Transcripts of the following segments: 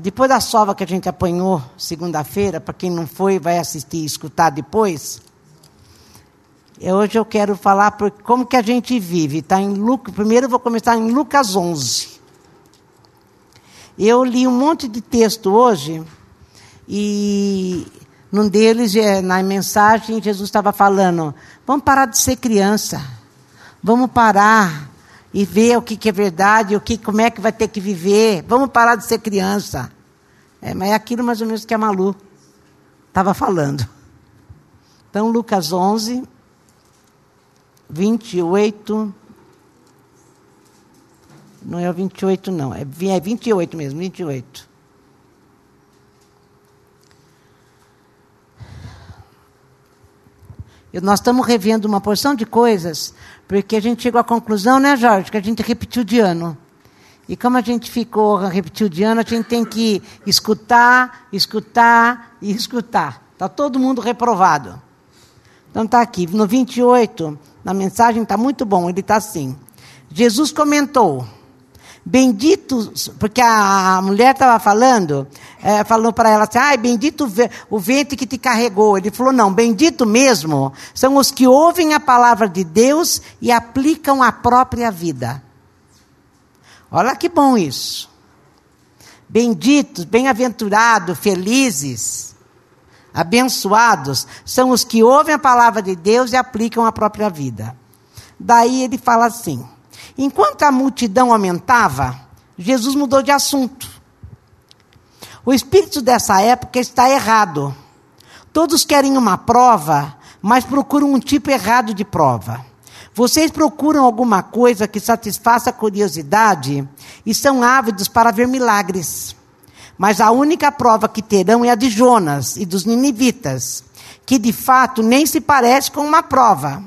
depois da sova que a gente apanhou segunda-feira, para quem não foi, vai assistir e escutar depois. Hoje eu quero falar por como que a gente vive. Tá em Lucas, primeiro eu vou começar em Lucas 11. Eu li um monte de texto hoje e num deles, é, na mensagem, Jesus estava falando: vamos parar de ser criança, vamos parar e ver o que, que é verdade, o que, como é que vai ter que viver. Vamos parar de ser criança. É, mas é aquilo mais ou menos que a Malu estava falando. Então, Lucas 11, 28. Não é o 28, não. É, é 28 mesmo, 28. Nós estamos revendo uma porção de coisas, porque a gente chegou à conclusão, né, Jorge, que a gente repetiu de ano. E como a gente ficou, repetiu de ano, a gente tem que escutar, escutar e escutar. Está todo mundo reprovado. Então está aqui, no 28, na mensagem está muito bom, ele está assim. Jesus comentou. Bendito, porque a, mulher estava falando, é, falou para ela assim: ai, bendito o ventre que te carregou. Ele falou: não, bendito mesmo são os que ouvem a palavra de Deus e aplicam a própria vida. Olha que bom isso. Benditos, bem-aventurados, felizes, abençoados são os que ouvem a palavra de Deus e aplicam a própria vida. Daí ele fala assim. Enquanto a multidão aumentava, Jesus mudou de assunto. O espírito dessa época está errado. Todos querem uma prova, mas procuram um tipo errado de prova. Vocês procuram alguma coisa que satisfaça a curiosidade e são ávidos para ver milagres. Mas a única prova que terão é a de Jonas e dos ninivitas, que de fato nem se parece com uma prova.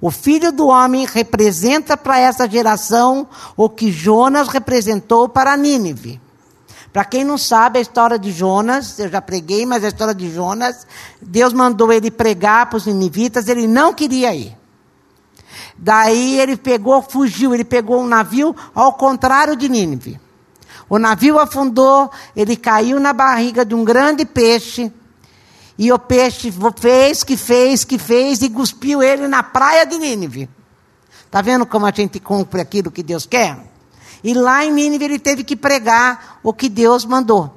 O filho do homem representa para essa geração o que Jonas representou para Nínive. Para quem não sabe a história de Jonas, eu já preguei, mas a história de Jonas, Deus mandou ele pregar para os ninivitas, ele não queria ir. Daí ele pegou, fugiu, ele pegou um navio ao contrário de Nínive. O navio afundou, ele caiu na barriga de um grande peixe, e o peixe fez, que fez, que fez, e cuspiu ele na praia de Nínive. Está vendo como a gente cumpre aquilo que Deus quer? E lá em Nínive ele teve que pregar o que Deus mandou.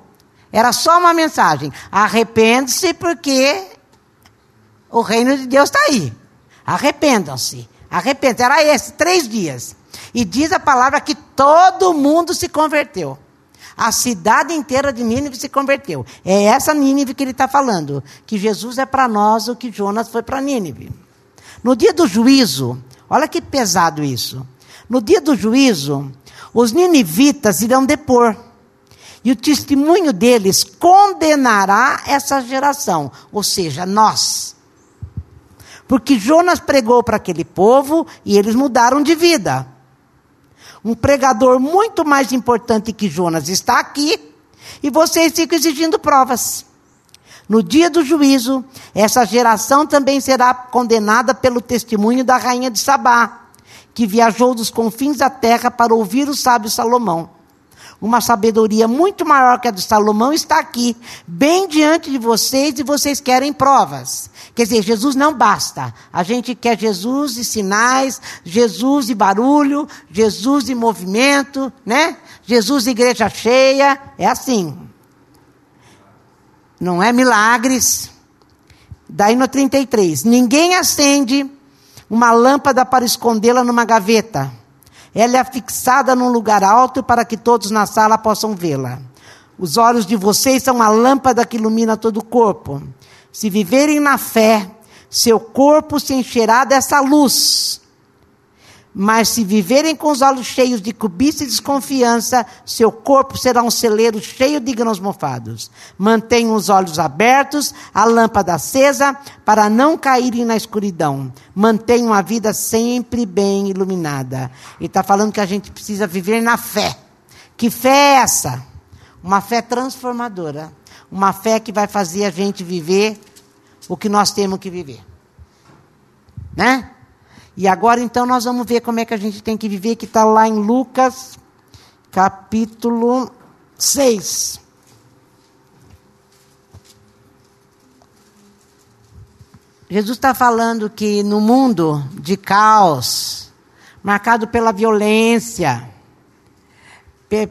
Era só uma mensagem: arrepende-se, porque o reino de Deus está aí. Arrependam-se. Arrependam-se. Era esse, três dias. E diz a palavra que todo mundo se converteu. A cidade inteira de Nínive se converteu. É essa Nínive que ele está falando. Que Jesus é para nós o que Jonas foi para Nínive. No dia do juízo, olha que pesado isso. No dia do juízo, os ninivitas irão depor. E o testemunho deles condenará essa geração, ou seja, nós. Porque Jonas pregou para aquele povo e eles mudaram de vida. Um pregador muito mais importante que Jonas está aqui e vocês ficam exigindo provas. No dia do juízo, essa geração também será condenada pelo testemunho da rainha de Sabá, que viajou dos confins da terra para ouvir o sábio Salomão. Uma sabedoria muito maior que a de Salomão está aqui, bem diante de vocês, e vocês querem provas. Quer dizer, Jesus não basta. A gente quer Jesus e sinais, Jesus e barulho, Jesus e movimento, né? Jesus e igreja cheia. É assim. Não é milagres. Daí no 33. Ninguém acende uma lâmpada para escondê-la numa gaveta ela é fixada num lugar alto para que todos na sala possam vê-la. Os olhos de vocês são a lâmpada que ilumina todo o corpo. Se viverem na fé, seu corpo se encherá dessa luz. Mas se viverem com os olhos cheios de cobiça e desconfiança, seu corpo será um celeiro cheio de grãos mofados. Mantenham os olhos abertos, a lâmpada acesa, para não caírem na escuridão. Mantenham a vida sempre bem iluminada. E está falando que a gente precisa viver na fé. Que fé é essa? Uma fé transformadora uma fé que vai fazer a gente viver o que nós temos que viver. Né? E agora então nós vamos ver como é que a gente tem que viver, que está lá em Lucas, capítulo 6. Jesus está falando que no mundo de caos, marcado pela violência,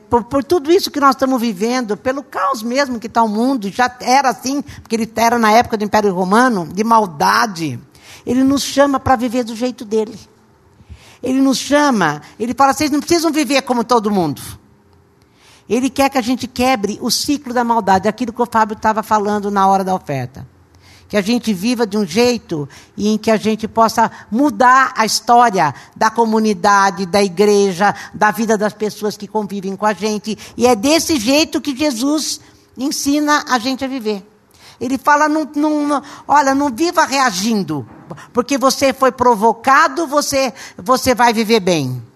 por, por, tudo isso que nós estamos vivendo, pelo caos mesmo que está o mundo, já era assim, porque ele era na época do Império Romano, de maldade. Ele nos chama para viver do jeito dele. Ele nos chama, ele fala, vocês não precisam viver como todo mundo. Ele quer que a gente quebre o ciclo da maldade, aquilo que o Fábio estava falando na hora da oferta que a gente viva de um jeito em que a gente possa mudar a história da comunidade, da igreja, da vida das pessoas que convivem com a gente. E é desse jeito que Jesus ensina a gente a viver. Ele fala, não, não, olha, não viva reagindo, porque você foi provocado, você, você vai viver bem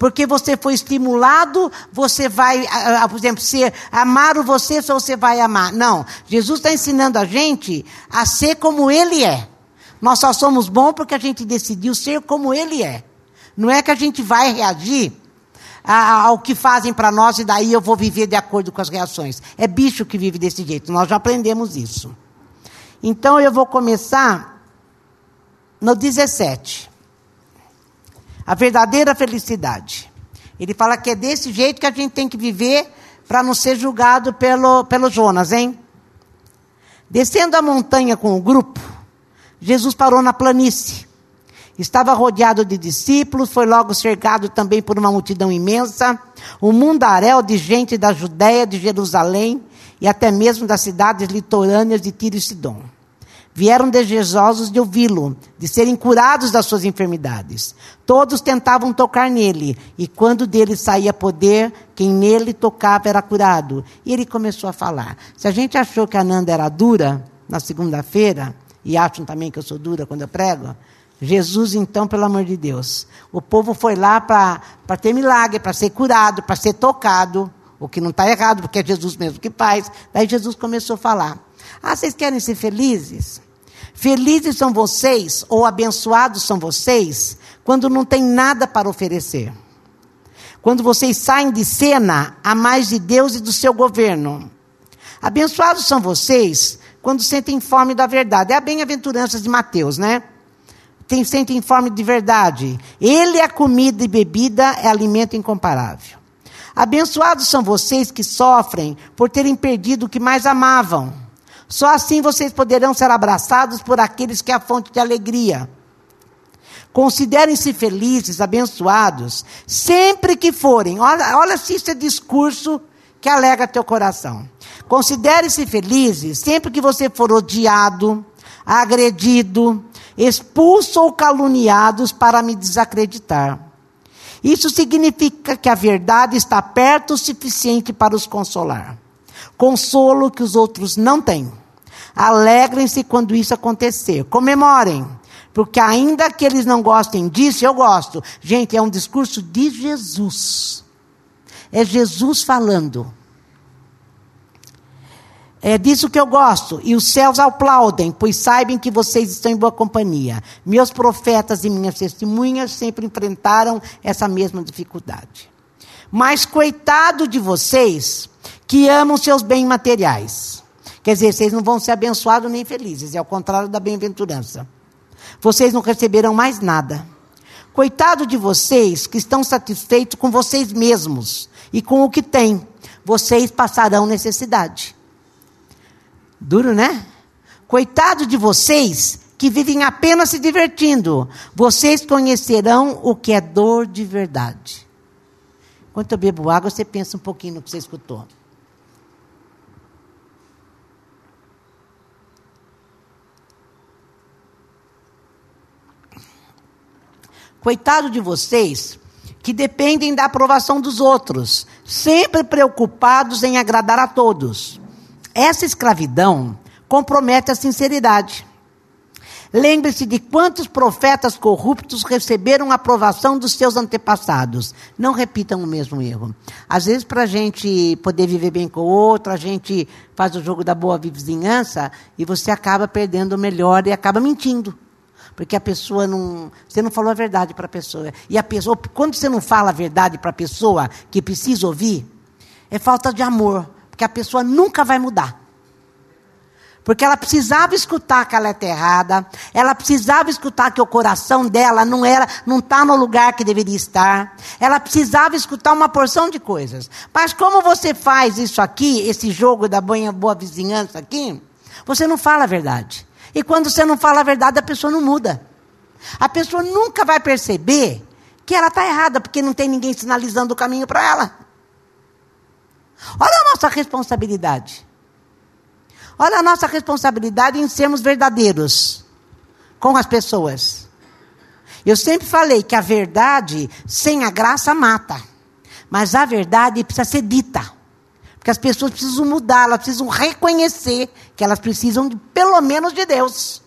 porque você foi estimulado, você vai, por exemplo, ser, amar o você, só você vai amar. Não. Jesus está ensinando a gente a ser como Ele é. Nós só somos bons porque a gente decidiu ser como Ele é. Não é que a gente vai reagir ao que fazem para nós e daí eu vou viver de acordo com as reações. É bicho que vive desse jeito. Nós já aprendemos isso. Então eu vou começar no 17 a verdadeira felicidade. Ele fala que é desse jeito que a gente tem que viver para não ser julgado pelo, pelo Jonas, hein? Descendo a montanha com o grupo, Jesus parou na planície. Estava rodeado de discípulos, foi logo cercado também por uma multidão imensa, um mundaréu de gente da Judéia, de Jerusalém e até mesmo das cidades litorâneas de Tiro e Sidom. Vieram desejosos de ouvi-lo, de serem curados das suas enfermidades. Todos tentavam tocar nele, e quando dele saía poder, quem nele tocava era curado. E ele começou a falar. Se a gente achou que a Nanda era dura na segunda-feira, e acham também que eu sou dura quando eu prego, Jesus, então, pelo amor de Deus. O povo foi lá para ter milagre, para ser curado, para ser tocado, o que não está errado, porque é Jesus mesmo que faz. Daí Jesus começou a falar. Ah, vocês querem ser felizes? Felizes são vocês, ou abençoados são vocês, quando não tem nada para oferecer. Quando vocês saem de cena a mais de Deus e do seu governo. Abençoados são vocês quando sentem fome da verdade. É a bem-aventurança de Mateus, né? Tem, sentem fome de verdade. Ele é comida e bebida, é alimento incomparável. Abençoados são vocês que sofrem por terem perdido o que mais amavam só assim vocês poderão ser abraçados por aqueles que é a fonte de alegria. Considerem-se felizes, abençoados, sempre que forem. Olha, olha se isso é discurso que alega teu coração. Considere-se felizes sempre que você for odiado, agredido, expulso ou caluniados para me desacreditar. Isso significa que a verdade está perto o suficiente para os consolar. Consolo que os outros não têm. Alegrem-se quando isso acontecer. Comemorem. Porque ainda que eles não gostem disso, eu gosto. Gente, é um discurso de Jesus. É Jesus falando. É disso que eu gosto. E os céus aplaudem, pois saibam que vocês estão em boa companhia. Meus profetas e minhas testemunhas sempre enfrentaram essa mesma dificuldade. Mas coitado de vocês que amam seus bens materiais. Quer dizer, vocês não vão ser abençoados nem felizes, é ao contrário da bem-aventurança. Vocês não receberão mais nada. Coitado de vocês que estão satisfeitos com vocês mesmos e com o que têm. Vocês passarão necessidade. Duro, né? Coitado de vocês que vivem apenas se divertindo. Vocês conhecerão o que é dor de verdade. Enquanto eu bebo água, você pensa um pouquinho no que você escutou. Coitado de vocês que dependem da aprovação dos outros, sempre preocupados em agradar a todos. Essa escravidão compromete a sinceridade. Lembre-se de quantos profetas corruptos receberam a aprovação dos seus antepassados. Não repitam o mesmo erro. Às vezes, para a gente poder viver bem com o outro, a gente faz o jogo da boa vizinhança e você acaba perdendo o melhor e acaba mentindo. Porque a pessoa não. Você não falou a verdade para a pessoa. E a pessoa, quando você não fala a verdade para a pessoa que precisa ouvir, é falta de amor. Porque a pessoa nunca vai mudar. Porque ela precisava escutar que ela é errada, ela precisava escutar que o coração dela não era, não está no lugar que deveria estar. Ela precisava escutar uma porção de coisas. Mas como você faz isso aqui, esse jogo da boa, boa vizinhança aqui, você não fala a verdade. E quando você não fala a verdade, a pessoa não muda. A pessoa nunca vai perceber que ela está errada, porque não tem ninguém sinalizando o caminho para ela. Olha a nossa responsabilidade. Olha a nossa responsabilidade em sermos verdadeiros com as pessoas. Eu sempre falei que a verdade sem a graça mata. Mas a verdade precisa ser dita. Porque as pessoas precisam mudar, elas precisam reconhecer que elas precisam, de, pelo menos, de Deus.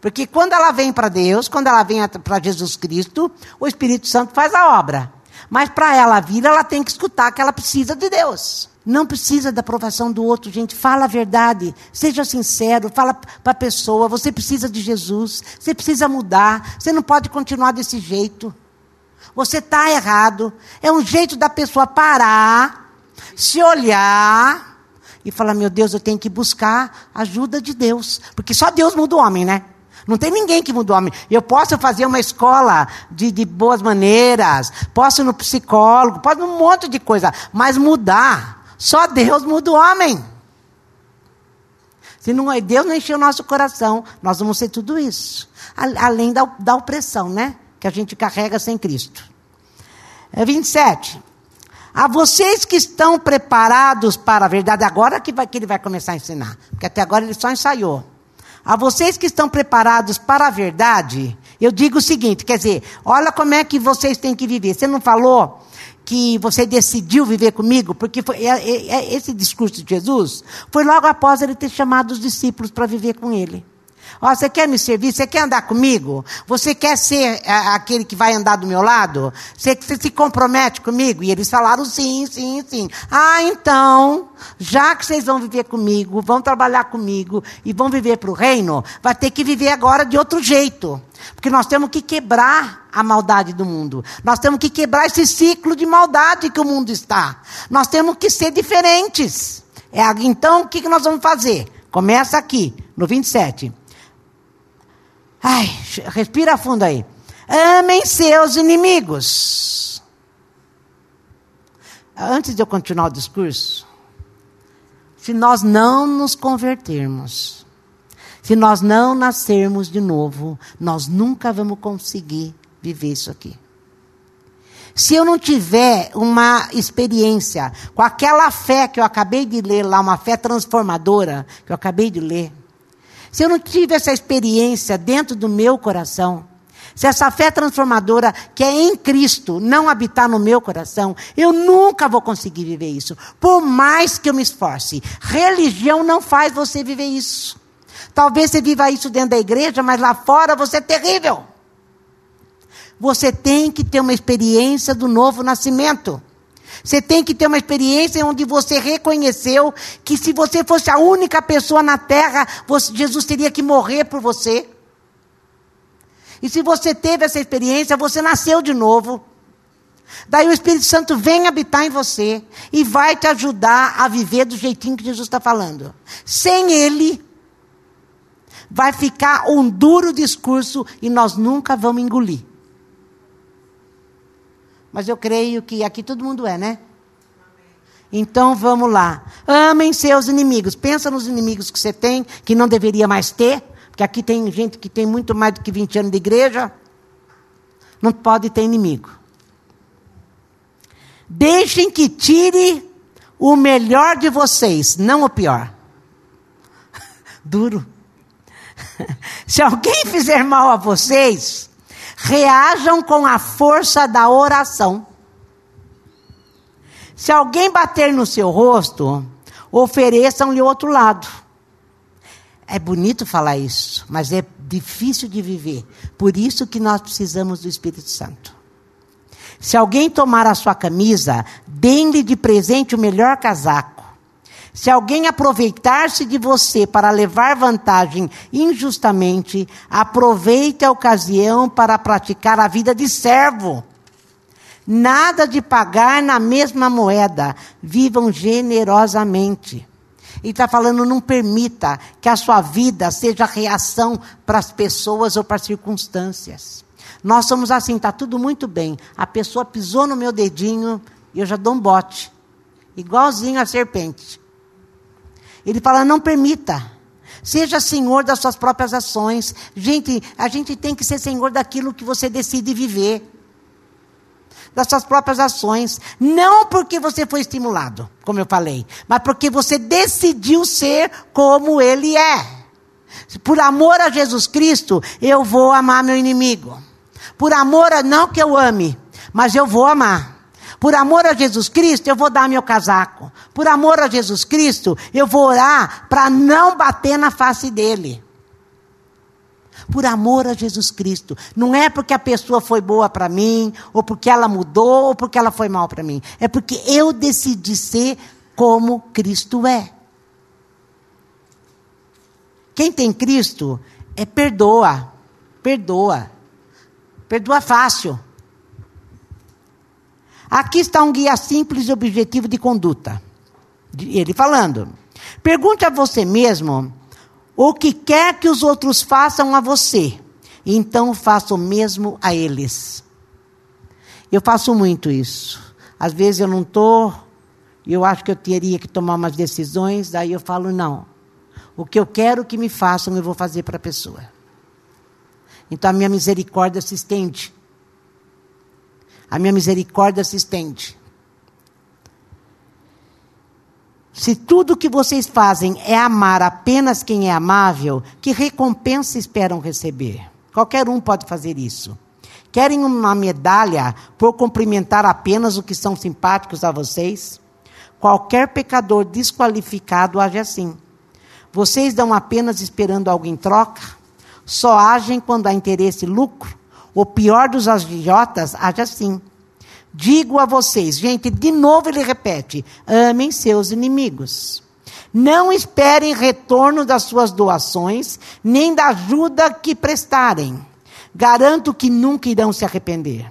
Porque quando ela vem para Deus, quando ela vem para Jesus Cristo, o Espírito Santo faz a obra. Mas para ela vir, ela tem que escutar que ela precisa de Deus. Não precisa da aprovação do outro, gente. Fala a verdade. Seja sincero. Fala para a pessoa. Você precisa de Jesus. Você precisa mudar. Você não pode continuar desse jeito. Você está errado. É um jeito da pessoa parar, se olhar e falar: Meu Deus, eu tenho que buscar ajuda de Deus. Porque só Deus muda o homem, né? Não tem ninguém que muda o homem. Eu posso fazer uma escola de, de boas maneiras, posso ir no psicólogo, posso ir um monte de coisa, mas mudar só Deus muda o homem. Se não, Deus não encher o nosso coração, nós vamos ser tudo isso. Além da, da opressão, né? Que a gente carrega sem Cristo. É 27. A vocês que estão preparados para a verdade, agora que, vai, que ele vai começar a ensinar. Porque até agora ele só ensaiou. A vocês que estão preparados para a verdade, eu digo o seguinte: quer dizer, olha como é que vocês têm que viver. Você não falou que você decidiu viver comigo, porque foi, é, é, é, esse discurso de Jesus foi logo após ele ter chamado os discípulos para viver com ele. Ó, você quer me servir? Você quer andar comigo? Você quer ser a, aquele que vai andar do meu lado? Você, você se compromete comigo? E eles falaram sim, sim, sim. Ah, então, já que vocês vão viver comigo, vão trabalhar comigo e vão viver para o reino, vai ter que viver agora de outro jeito. Porque nós temos que quebrar a maldade do mundo. Nós temos que quebrar esse ciclo de maldade que o mundo está. Nós temos que ser diferentes. É, então, o que nós vamos fazer? Começa aqui, no 27. Ai, respira fundo aí. Amem seus inimigos. Antes de eu continuar o discurso, se nós não nos convertermos, se nós não nascermos de novo, nós nunca vamos conseguir viver isso aqui. Se eu não tiver uma experiência com aquela fé que eu acabei de ler lá, uma fé transformadora que eu acabei de ler, se eu não tive essa experiência dentro do meu coração, se essa fé transformadora que é em Cristo não habitar no meu coração, eu nunca vou conseguir viver isso. Por mais que eu me esforce. Religião não faz você viver isso. Talvez você viva isso dentro da igreja, mas lá fora você é terrível. Você tem que ter uma experiência do novo nascimento. Você tem que ter uma experiência onde você reconheceu que se você fosse a única pessoa na terra, você, Jesus teria que morrer por você. E se você teve essa experiência, você nasceu de novo. Daí o Espírito Santo vem habitar em você e vai te ajudar a viver do jeitinho que Jesus está falando. Sem Ele, vai ficar um duro discurso e nós nunca vamos engolir. Mas eu creio que aqui todo mundo é, né? Então vamos lá. Amem seus inimigos. Pensa nos inimigos que você tem, que não deveria mais ter. Porque aqui tem gente que tem muito mais do que 20 anos de igreja. Não pode ter inimigo. Deixem que tire o melhor de vocês, não o pior. Duro. Se alguém fizer mal a vocês, reajam com a força da oração. Se alguém bater no seu rosto, ofereçam-lhe outro lado. É bonito falar isso, mas é difícil de viver. Por isso que nós precisamos do Espírito Santo. Se alguém tomar a sua camisa, dê-lhe de presente o melhor casaco. Se alguém aproveitar-se de você para levar vantagem injustamente, aproveite a ocasião para praticar a vida de servo. Nada de pagar na mesma moeda. Vivam generosamente. Ele está falando, não permita que a sua vida seja reação para as pessoas ou para as circunstâncias. Nós somos assim, está tudo muito bem. A pessoa pisou no meu dedinho e eu já dou um bote. Igualzinho a serpente. Ele fala, não permita. Seja senhor das suas próprias ações. Gente, a gente tem que ser senhor daquilo que você decide viver. Das suas próprias ações. Não porque você foi estimulado, como eu falei, mas porque você decidiu ser como ele é. Por amor a Jesus Cristo, eu vou amar meu inimigo. Por amor a, não que eu ame, mas eu vou amar. Por amor a Jesus Cristo, eu vou dar meu casaco. Por amor a Jesus Cristo, eu vou orar para não bater na face dele. Por amor a Jesus Cristo. Não é porque a pessoa foi boa para mim, ou porque ela mudou, ou porque ela foi mal para mim. É porque eu decidi ser como Cristo é. Quem tem Cristo é perdoa. Perdoa. Perdoa fácil. Aqui está um guia simples e objetivo de conduta. Ele falando. Pergunte a você mesmo o que quer que os outros façam a você. Então faça o mesmo a eles. Eu faço muito isso. Às vezes eu não estou, eu acho que eu teria que tomar umas decisões, daí eu falo, não. O que eu quero que me façam, eu vou fazer para a pessoa. Então a minha misericórdia se estende a minha misericórdia se estende. Se tudo que vocês fazem é amar apenas quem é amável, que recompensa esperam receber? Qualquer um pode fazer isso. Querem uma medalha por cumprimentar apenas os que são simpáticos a vocês? Qualquer pecador desqualificado age assim. Vocês dão apenas esperando algo em troca? Só agem quando há interesse e lucro? O pior dos agiotas age assim. Digo a vocês, gente, de novo ele repete: amem seus inimigos. Não esperem retorno das suas doações, nem da ajuda que prestarem. Garanto que nunca irão se arrepender.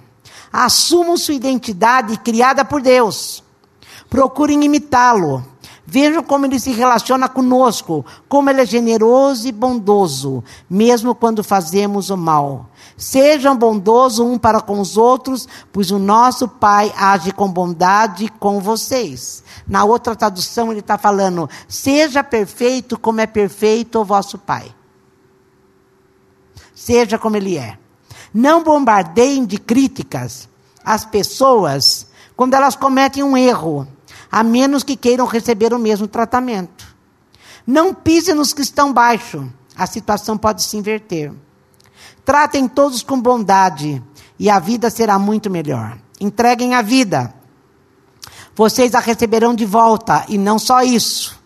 Assumam sua identidade criada por Deus. Procurem imitá-lo. Vejam como ele se relaciona conosco, como ele é generoso e bondoso, mesmo quando fazemos o mal. Sejam bondosos um para com os outros, pois o nosso Pai age com bondade com vocês. Na outra tradução, ele está falando: seja perfeito como é perfeito o vosso Pai. Seja como ele é. Não bombardeiem de críticas as pessoas quando elas cometem um erro, a menos que queiram receber o mesmo tratamento. Não pise nos que estão baixo, a situação pode se inverter. Tratem todos com bondade e a vida será muito melhor. Entreguem a vida. Vocês a receberão de volta e não só isso.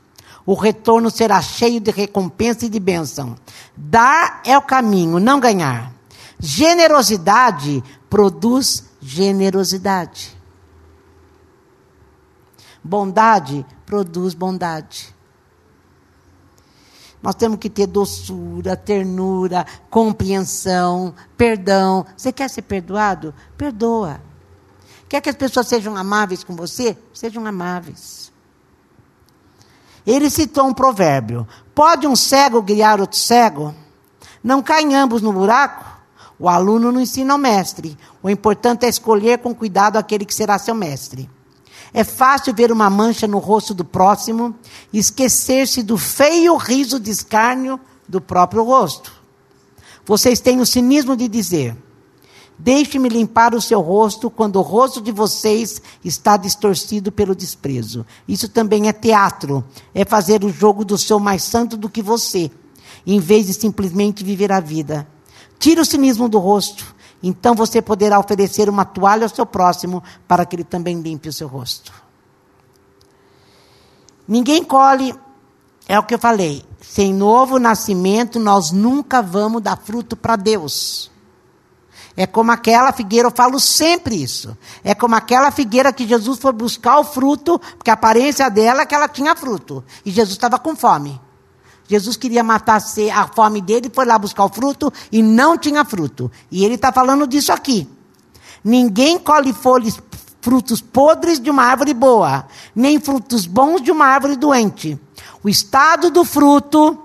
O retorno será cheio de recompensa e de bênção. Dar é o caminho, não ganhar. Generosidade produz generosidade. Bondade produz bondade. Nós temos que ter doçura, ternura, compreensão, perdão. Você quer ser perdoado? Perdoa. Quer que as pessoas sejam amáveis com você? Sejam amáveis. Ele citou um provérbio: Pode um cego guiar outro cego? Não caem ambos no buraco? O aluno não ensina ao mestre. O importante é escolher com cuidado aquele que será seu mestre. É fácil ver uma mancha no rosto do próximo e esquecer-se do feio riso de escárnio do próprio rosto. Vocês têm o cinismo de dizer: Deixe-me limpar o seu rosto quando o rosto de vocês está distorcido pelo desprezo. Isso também é teatro. É fazer o jogo do seu mais santo do que você, em vez de simplesmente viver a vida. Tire o cinismo do rosto então você poderá oferecer uma toalha ao seu próximo para que ele também limpe o seu rosto. Ninguém colhe, é o que eu falei, sem novo nascimento nós nunca vamos dar fruto para Deus. É como aquela figueira, eu falo sempre isso. É como aquela figueira que Jesus foi buscar o fruto, porque a aparência dela é que ela tinha fruto. E Jesus estava com fome. Jesus queria matar a fome dele, foi lá buscar o fruto e não tinha fruto. E ele está falando disso aqui. Ninguém colhe folhas, frutos podres de uma árvore boa, nem frutos bons de uma árvore doente. O estado do fruto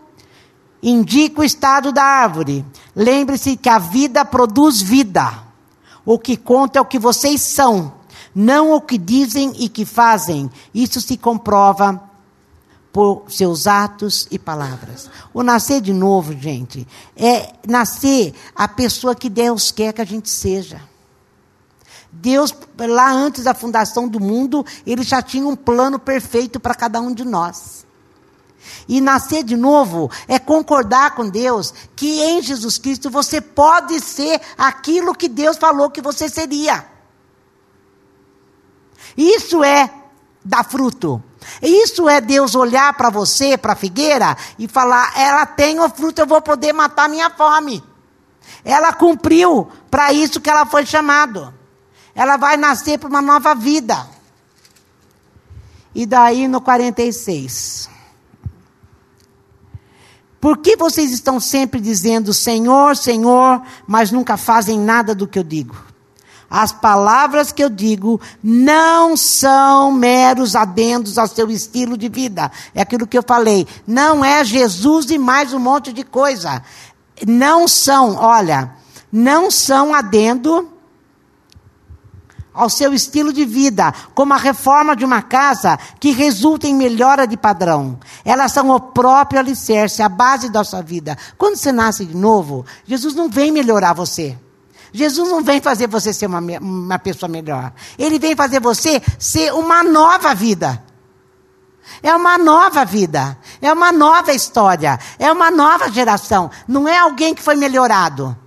indica o estado da árvore. Lembre-se que a vida produz vida. O que conta é o que vocês são, não o que dizem e que fazem. Isso se comprova por seus atos e palavras. O nascer de novo, gente, é nascer a pessoa que Deus quer que a gente seja. Deus, lá antes da fundação do mundo, ele já tinha um plano perfeito para cada um de nós. E nascer de novo é concordar com Deus que em Jesus Cristo você pode ser aquilo que Deus falou que você seria. Isso é dar fruto. Isso é Deus olhar para você, para a figueira, e falar: ela tem o fruto, eu vou poder matar minha fome. Ela cumpriu para isso que ela foi chamada. Ela vai nascer para uma nova vida. E daí no 46. Por que vocês estão sempre dizendo Senhor, Senhor, mas nunca fazem nada do que eu digo? As palavras que eu digo não são meros adendos ao seu estilo de vida. É aquilo que eu falei. Não é Jesus e mais um monte de coisa. Não são, olha, não são adendo ao seu estilo de vida, como a reforma de uma casa que resulta em melhora de padrão. Elas são o próprio alicerce, a base da sua vida. Quando você nasce de novo, Jesus não vem melhorar você. Jesus não vem fazer você ser uma, uma pessoa melhor. Ele vem fazer você ser uma nova vida. É uma nova vida. É uma nova história. É uma nova geração. Não é alguém que foi melhorado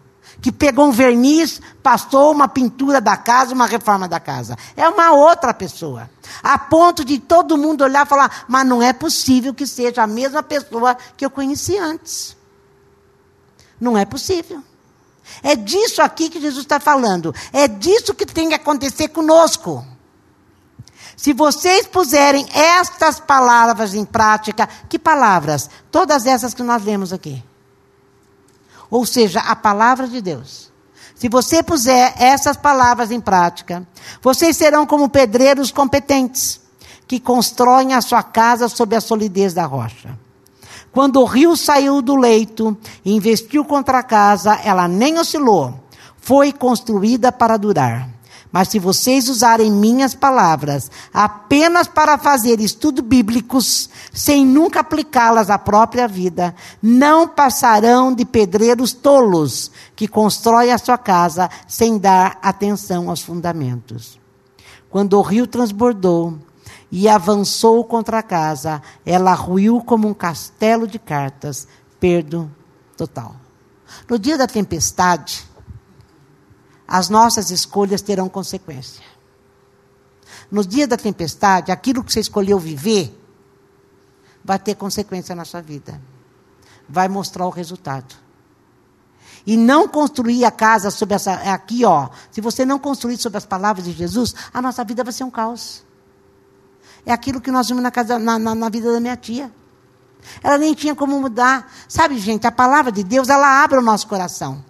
que pegou um verniz, passou uma pintura da casa, uma reforma da casa. É uma outra pessoa. A ponto de todo mundo olhar e falar: mas não é possível que seja a mesma pessoa que eu conheci antes. Não é possível. É disso aqui que Jesus está falando. É disso que tem que acontecer conosco. Se vocês puserem estas palavras em prática, que palavras? Todas essas que nós lemos aqui ou seja, a palavra de Deus. Se você puser essas palavras em prática, vocês serão como pedreiros competentes que constroem a sua casa sob a solidez da rocha. Quando o rio saiu do leito e investiu contra a casa, ela nem oscilou. Foi construída para durar. Mas se vocês usarem minhas palavras apenas para fazer estudos bíblicos, sem nunca aplicá-las à própria vida, não passarão de pedreiros tolos que constroem a sua casa sem dar atenção aos fundamentos. Quando o rio transbordou e avançou contra a casa, ela ruiu como um castelo de cartas, perdo total. No dia da tempestade, as nossas escolhas terão consequência. No dia da tempestade, aquilo que você escolheu viver vai ter consequência na sua vida. Vai mostrar o resultado. E não construir a casa sobre essa. Aqui, ó. Se você não construir sobre as palavras de Jesus, a nossa vida vai ser um caos. É aquilo que nós vimos na, casa, na, na, na vida da minha tia. Ela nem tinha como mudar. Sabe, gente, a palavra de Deus, ela abre o nosso coração.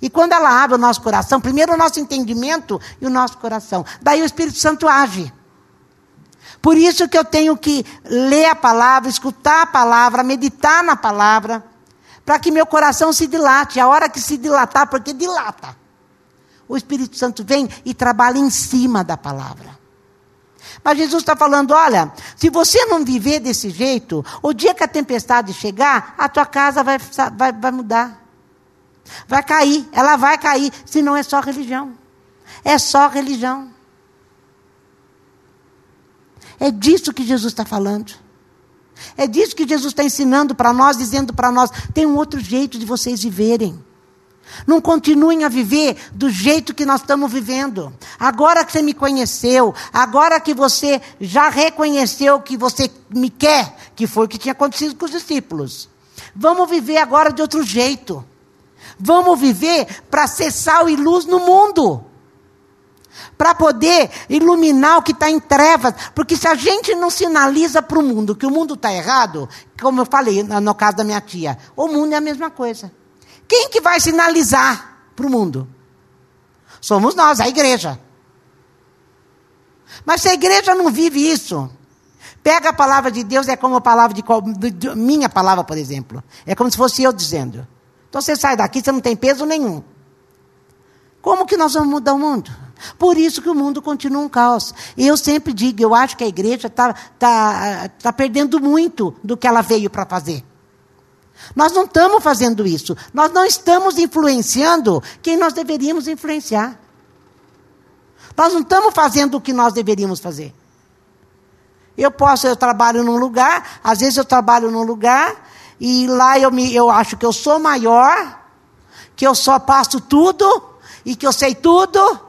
E quando ela abre o nosso coração, primeiro o nosso entendimento e o nosso coração. Daí o Espírito Santo age. Por isso que eu tenho que ler a palavra, escutar a palavra, meditar na palavra, para que meu coração se dilate. A hora que se dilatar, porque dilata. O Espírito Santo vem e trabalha em cima da palavra. Mas Jesus está falando: olha, se você não viver desse jeito, o dia que a tempestade chegar, a tua casa vai, vai, vai mudar. Vai cair, ela vai cair, senão é só religião. É só religião. É disso que Jesus está falando. É disso que Jesus está ensinando para nós, dizendo para nós: tem um outro jeito de vocês viverem. Não continuem a viver do jeito que nós estamos vivendo. Agora que você me conheceu, agora que você já reconheceu que você me quer, que foi o que tinha acontecido com os discípulos. Vamos viver agora de outro jeito. Vamos viver para ser sal e luz no mundo. Para poder iluminar o que está em trevas. Porque se a gente não sinaliza para o mundo que o mundo está errado, como eu falei no caso da minha tia, o mundo é a mesma coisa. Quem que vai sinalizar para o mundo? Somos nós, a igreja. Mas se a igreja não vive isso, pega a palavra de Deus, é como a palavra de, de, de minha palavra, por exemplo. É como se fosse eu dizendo. Então você sai daqui, você não tem peso nenhum. Como que nós vamos mudar o mundo? Por isso que o mundo continua um caos. E eu sempre digo, eu acho que a igreja está tá, tá perdendo muito do que ela veio para fazer. Nós não estamos fazendo isso. Nós não estamos influenciando quem nós deveríamos influenciar. Nós não estamos fazendo o que nós deveríamos fazer. Eu posso, eu trabalho num lugar, às vezes eu trabalho num lugar, e lá eu, me, eu acho que eu sou maior, que eu só passo tudo, e que eu sei tudo.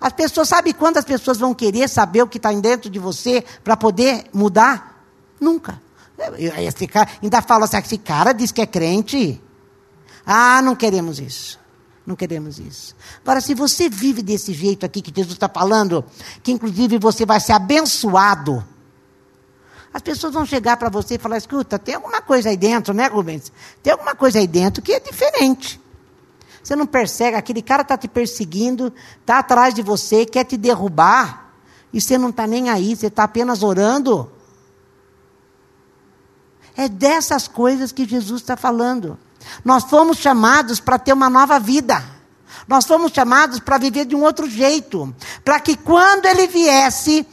As pessoas, sabe quantas pessoas vão querer saber o que está dentro de você para poder mudar? Nunca. Esse cara, ainda fala assim, esse cara diz que é crente. Ah, não queremos isso. Não queremos isso. Agora, se você vive desse jeito aqui que Jesus está falando, que inclusive você vai ser abençoado, as pessoas vão chegar para você e falar: escuta, tem alguma coisa aí dentro, né, Rubens? Tem alguma coisa aí dentro que é diferente. Você não persegue, aquele cara está te perseguindo, está atrás de você, quer te derrubar, e você não está nem aí, você está apenas orando. É dessas coisas que Jesus está falando. Nós fomos chamados para ter uma nova vida. Nós fomos chamados para viver de um outro jeito. Para que quando ele viesse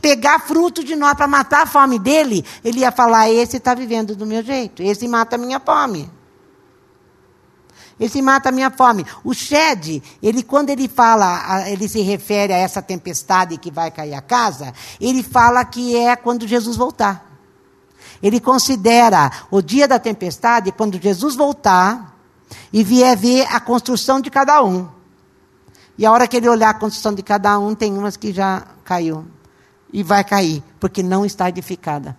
pegar fruto de nós para matar a fome dele, ele ia falar: esse está vivendo do meu jeito, esse mata a minha fome. Esse mata a minha fome. O Shed, ele quando ele fala, ele se refere a essa tempestade que vai cair a casa, ele fala que é quando Jesus voltar. Ele considera o dia da tempestade quando Jesus voltar e vier ver a construção de cada um. E a hora que ele olhar a construção de cada um, tem umas que já caiu. E vai cair, porque não está edificada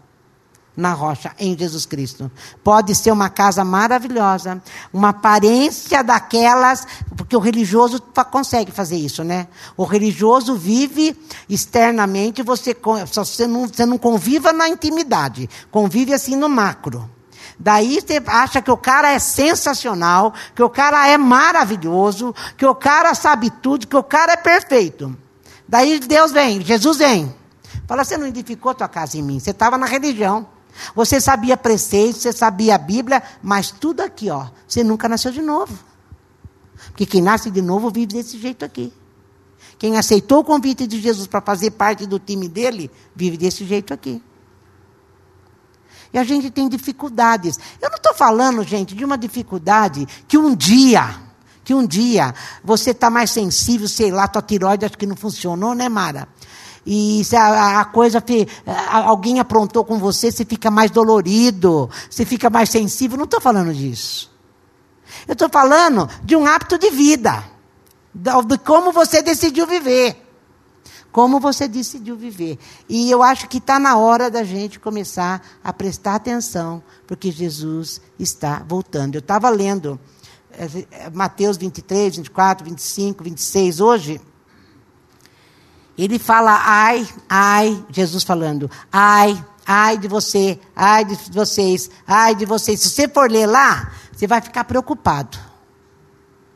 na rocha, em Jesus Cristo. Pode ser uma casa maravilhosa, uma aparência daquelas, porque o religioso consegue fazer isso, né? O religioso vive externamente, você, você, não, você não conviva na intimidade, convive assim no macro. Daí você acha que o cara é sensacional, que o cara é maravilhoso, que o cara sabe tudo, que o cara é perfeito. Daí Deus vem, Jesus vem. Fala, você não edificou tua casa em mim, você estava na religião. Você sabia preceitos, você sabia a Bíblia, mas tudo aqui, ó, você nunca nasceu de novo. Porque quem nasce de novo vive desse jeito aqui. Quem aceitou o convite de Jesus para fazer parte do time dele, vive desse jeito aqui. E a gente tem dificuldades. Eu não estou falando, gente, de uma dificuldade que um dia, que um dia você está mais sensível, sei lá, tua tiroide acho que não funcionou, né, Mara? E se a, a coisa, alguém aprontou com você, você fica mais dolorido, você fica mais sensível. Não estou falando disso. Eu estou falando de um hábito de vida, de como você decidiu viver. Como você decidiu viver. E eu acho que está na hora da gente começar a prestar atenção, porque Jesus está voltando. Eu estava lendo é, Mateus 23, 24, 25, 26 hoje. Ele fala, ai, ai, Jesus falando, ai, ai de você, ai de vocês, ai de vocês. Se você for ler lá, você vai ficar preocupado.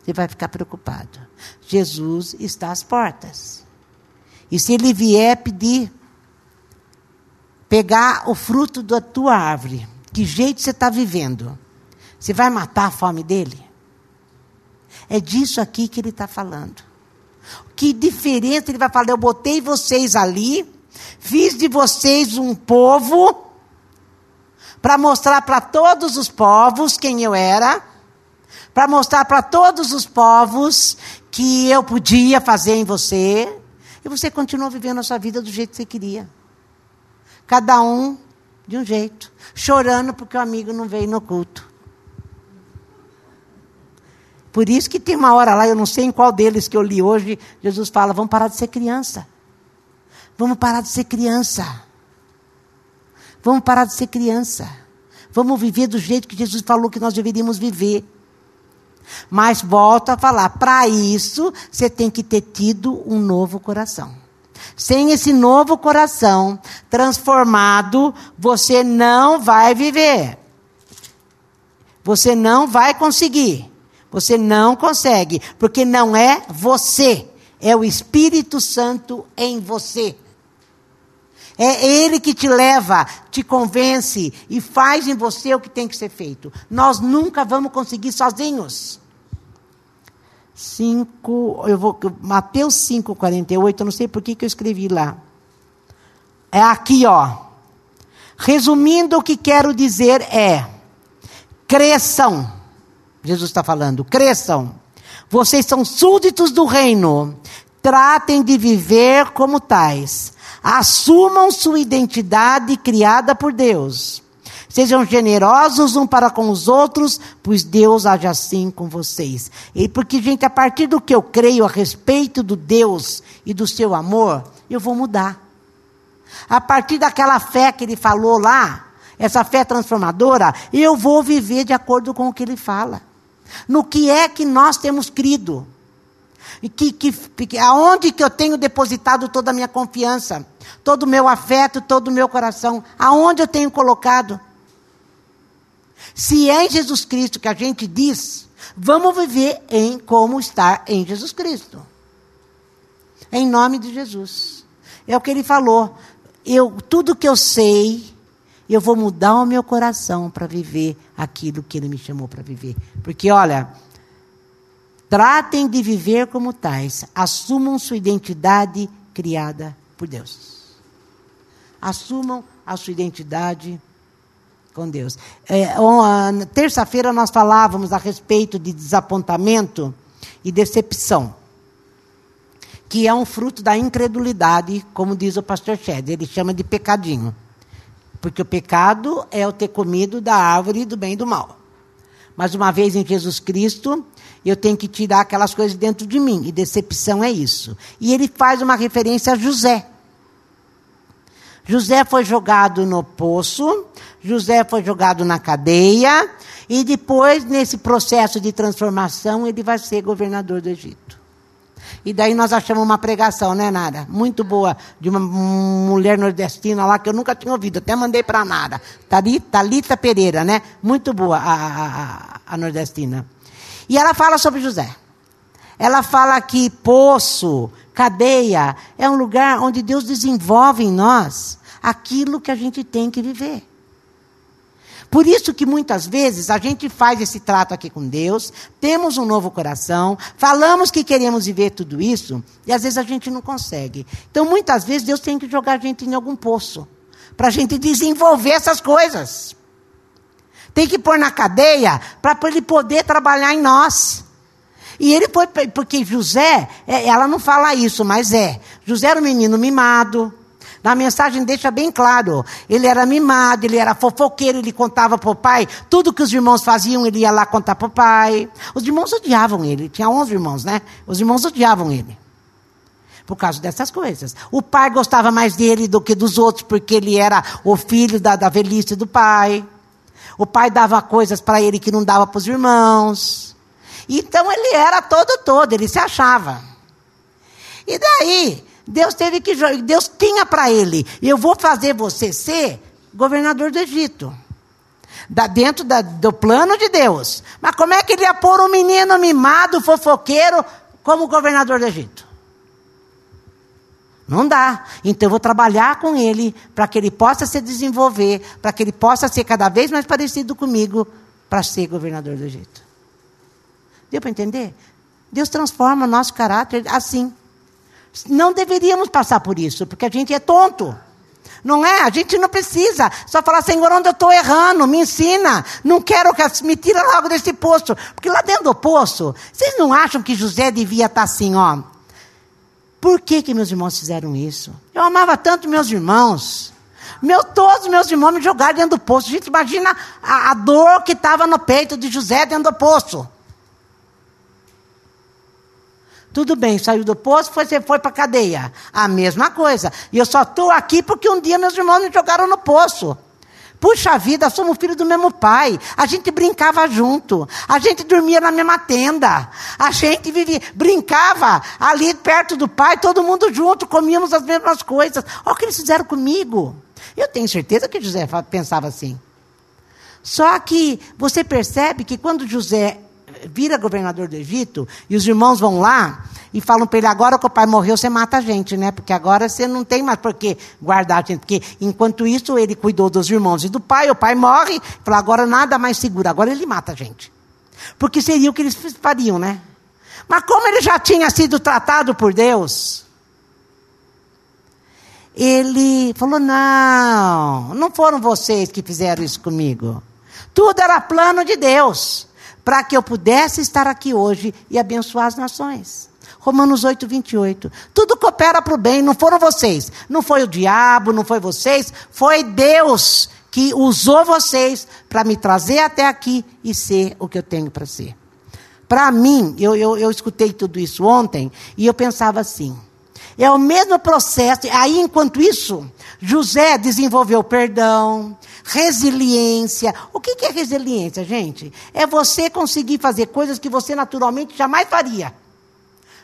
Você vai ficar preocupado. Jesus está às portas. E se ele vier pedir, pegar o fruto da tua árvore, que jeito você está vivendo? Você vai matar a fome dele? É disso aqui que ele está falando. Que diferença ele vai falar? Eu botei vocês ali, fiz de vocês um povo, para mostrar para todos os povos quem eu era, para mostrar para todos os povos que eu podia fazer em você, e você continuou vivendo a sua vida do jeito que você queria. Cada um de um jeito, chorando porque o amigo não veio no culto. Por isso que tem uma hora lá, eu não sei em qual deles que eu li hoje, Jesus fala: vamos parar de ser criança. Vamos parar de ser criança. Vamos parar de ser criança. Vamos viver do jeito que Jesus falou que nós deveríamos viver. Mas volto a falar, para isso você tem que ter tido um novo coração. Sem esse novo coração transformado, você não vai viver. Você não vai conseguir. Você não consegue, porque não é você, é o Espírito Santo em você. É Ele que te leva, te convence e faz em você o que tem que ser feito. Nós nunca vamos conseguir sozinhos. 5, eu vou, Mateus 5, 48, eu não sei por que, que eu escrevi lá. É aqui, ó. Resumindo, o que quero dizer é: cresçam. Jesus está falando, cresçam. Vocês são súditos do reino. Tratem de viver como tais. Assumam sua identidade criada por Deus. Sejam generosos um para com os outros, pois Deus age assim com vocês. E porque, gente, a partir do que eu creio a respeito do Deus e do seu amor, eu vou mudar. A partir daquela fé que ele falou lá, essa fé transformadora, eu vou viver de acordo com o que ele fala. No que é que nós temos crido. E que, que, aonde que eu tenho depositado toda a minha confiança, todo o meu afeto, todo o meu coração, aonde eu tenho colocado? Se é em Jesus Cristo que a gente diz, vamos viver em como estar em Jesus Cristo. Em nome de Jesus. É o que ele falou eu, tudo que eu sei, eu vou mudar o meu coração para viver aquilo que Ele me chamou para viver. Porque, olha, tratem de viver como tais, assumam sua identidade criada por Deus. Assumam a sua identidade com Deus. É, Terça-feira nós falávamos a respeito de desapontamento e decepção que é um fruto da incredulidade, como diz o pastor Shed. Ele chama de pecadinho. Porque o pecado é o ter comido da árvore do bem e do mal. Mas uma vez em Jesus Cristo, eu tenho que tirar aquelas coisas dentro de mim. E decepção é isso. E ele faz uma referência a José. José foi jogado no poço, José foi jogado na cadeia, e depois, nesse processo de transformação, ele vai ser governador do Egito. E daí nós achamos uma pregação, né, Nara? Muito boa, de uma mulher nordestina lá que eu nunca tinha ouvido, até mandei para Nara. Talita Pereira, né? Muito boa a, a, a nordestina. E ela fala sobre José. Ela fala que poço, cadeia, é um lugar onde Deus desenvolve em nós aquilo que a gente tem que viver. Por isso que muitas vezes a gente faz esse trato aqui com Deus, temos um novo coração, falamos que queremos viver tudo isso, e às vezes a gente não consegue. Então, muitas vezes, Deus tem que jogar a gente em algum poço, para a gente desenvolver essas coisas. Tem que pôr na cadeia para ele poder trabalhar em nós. E ele foi, porque José, é, ela não fala isso, mas é. José era um menino mimado, na mensagem deixa bem claro. Ele era mimado, ele era fofoqueiro, ele contava para o pai. Tudo que os irmãos faziam, ele ia lá contar para o pai. Os irmãos odiavam ele. Tinha 11 irmãos, né? Os irmãos odiavam ele. Por causa dessas coisas. O pai gostava mais dele do que dos outros, porque ele era o filho da, da velhice do pai. O pai dava coisas para ele que não dava para os irmãos. Então ele era todo todo, ele se achava. E daí, Deus teve que Deus tinha para ele, eu vou fazer você ser governador do Egito. Da, dentro da, do plano de Deus. Mas como é que ele ia pôr um menino mimado, fofoqueiro, como governador do Egito? Não dá. Então eu vou trabalhar com ele para que ele possa se desenvolver, para que ele possa ser cada vez mais parecido comigo para ser governador do Egito. Deu para entender? Deus transforma o nosso caráter assim. Não deveríamos passar por isso, porque a gente é tonto. Não é? A gente não precisa só falar, Senhor, onde eu estou errando, me ensina. Não quero que me tira logo desse poço. Porque lá dentro do poço, vocês não acham que José devia estar assim, ó? Por que, que meus irmãos fizeram isso? Eu amava tanto meus irmãos. Meu, todos meus irmãos me jogaram dentro do poço. Gente, imagina a, a dor que estava no peito de José dentro do poço. Tudo bem, saiu do poço, você foi para a cadeia. A mesma coisa. E eu só estou aqui porque um dia meus irmãos me jogaram no poço. Puxa vida, somos filhos do mesmo pai. A gente brincava junto. A gente dormia na mesma tenda. A gente vivia, brincava ali perto do pai, todo mundo junto, comíamos as mesmas coisas. Olha o que eles fizeram comigo. Eu tenho certeza que José pensava assim. Só que você percebe que quando José vira governador do Egito, e os irmãos vão lá, e falam para ele: agora que o pai morreu, você mata a gente, né? Porque agora você não tem mais por que guardar a gente. Porque enquanto isso, ele cuidou dos irmãos e do pai, o pai morre, falou: agora nada mais seguro, agora ele mata a gente. Porque seria o que eles fariam, né? Mas como ele já tinha sido tratado por Deus, ele falou: não, não foram vocês que fizeram isso comigo. Tudo era plano de Deus, para que eu pudesse estar aqui hoje e abençoar as nações. Romanos 8, 28. Tudo coopera para o bem, não foram vocês. Não foi o diabo, não foi vocês, foi Deus que usou vocês para me trazer até aqui e ser o que eu tenho para ser. Para mim, eu, eu, eu escutei tudo isso ontem e eu pensava assim: é o mesmo processo. Aí, enquanto isso, José desenvolveu perdão, resiliência. O que é resiliência, gente? É você conseguir fazer coisas que você naturalmente jamais faria.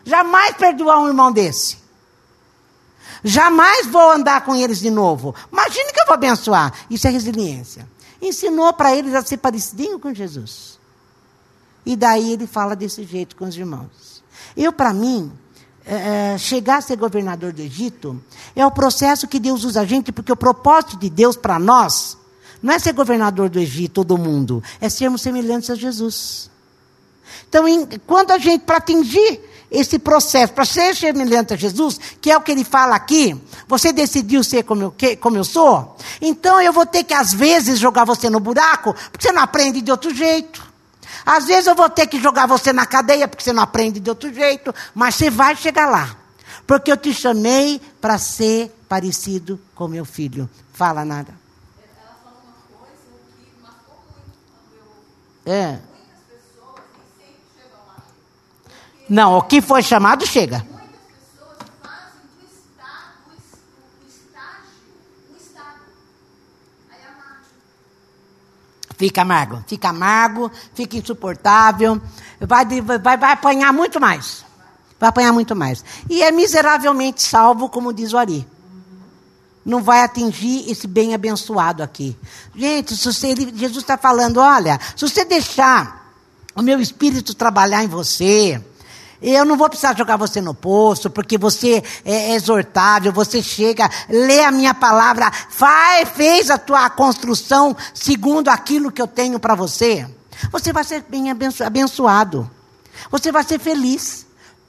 Jamais perdoar um irmão desse. Jamais vou andar com eles de novo. Imagine que eu vou abençoar. Isso é resiliência. Ensinou para eles a ser parecidinho com Jesus. E daí ele fala desse jeito com os irmãos. Eu, para mim, é, é, chegar a ser governador do Egito é o processo que Deus usa a gente, porque o propósito de Deus para nós não é ser governador do Egito ou do mundo, é sermos semelhantes a Jesus. Então, quando a gente, para atingir esse processo, para ser semelhante a Jesus, que é o que ele fala aqui, você decidiu ser como eu, que, como eu sou, então eu vou ter que, às vezes, jogar você no buraco, porque você não aprende de outro jeito. Às vezes eu vou ter que jogar você na cadeia, porque você não aprende de outro jeito, mas você vai chegar lá. Porque eu te chamei para ser parecido com meu filho. Fala nada. Ela falou uma coisa que marcou muito quando eu. É. Não, o que foi chamado chega. Fica amargo, fica amargo, fica insuportável, vai, vai, vai apanhar muito mais. Vai apanhar muito mais. E é miseravelmente salvo, como diz o Ari. Não vai atingir esse bem abençoado aqui. Gente, você, Jesus está falando: olha, se você deixar o meu espírito trabalhar em você, eu não vou precisar jogar você no poço, porque você é exortável, você chega, lê a minha palavra, faz, fez a tua construção segundo aquilo que eu tenho para você. Você vai ser bem abençoado. Você vai ser feliz.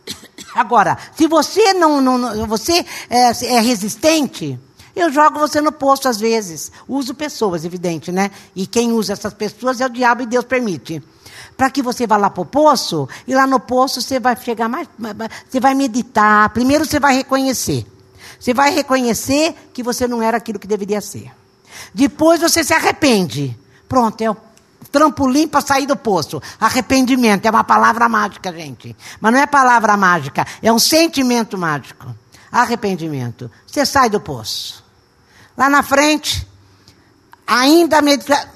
Agora, se você não, não você é, é resistente, eu jogo você no poço às vezes. Uso pessoas, evidente, né? E quem usa essas pessoas é o diabo e Deus permite para que você vá lá para o poço, e lá no poço você vai chegar mais. Você vai meditar. Primeiro você vai reconhecer. Você vai reconhecer que você não era aquilo que deveria ser. Depois você se arrepende. Pronto, é o trampolim para sair do poço. Arrependimento é uma palavra mágica, gente. Mas não é palavra mágica, é um sentimento mágico. Arrependimento. Você sai do poço. Lá na frente, ainda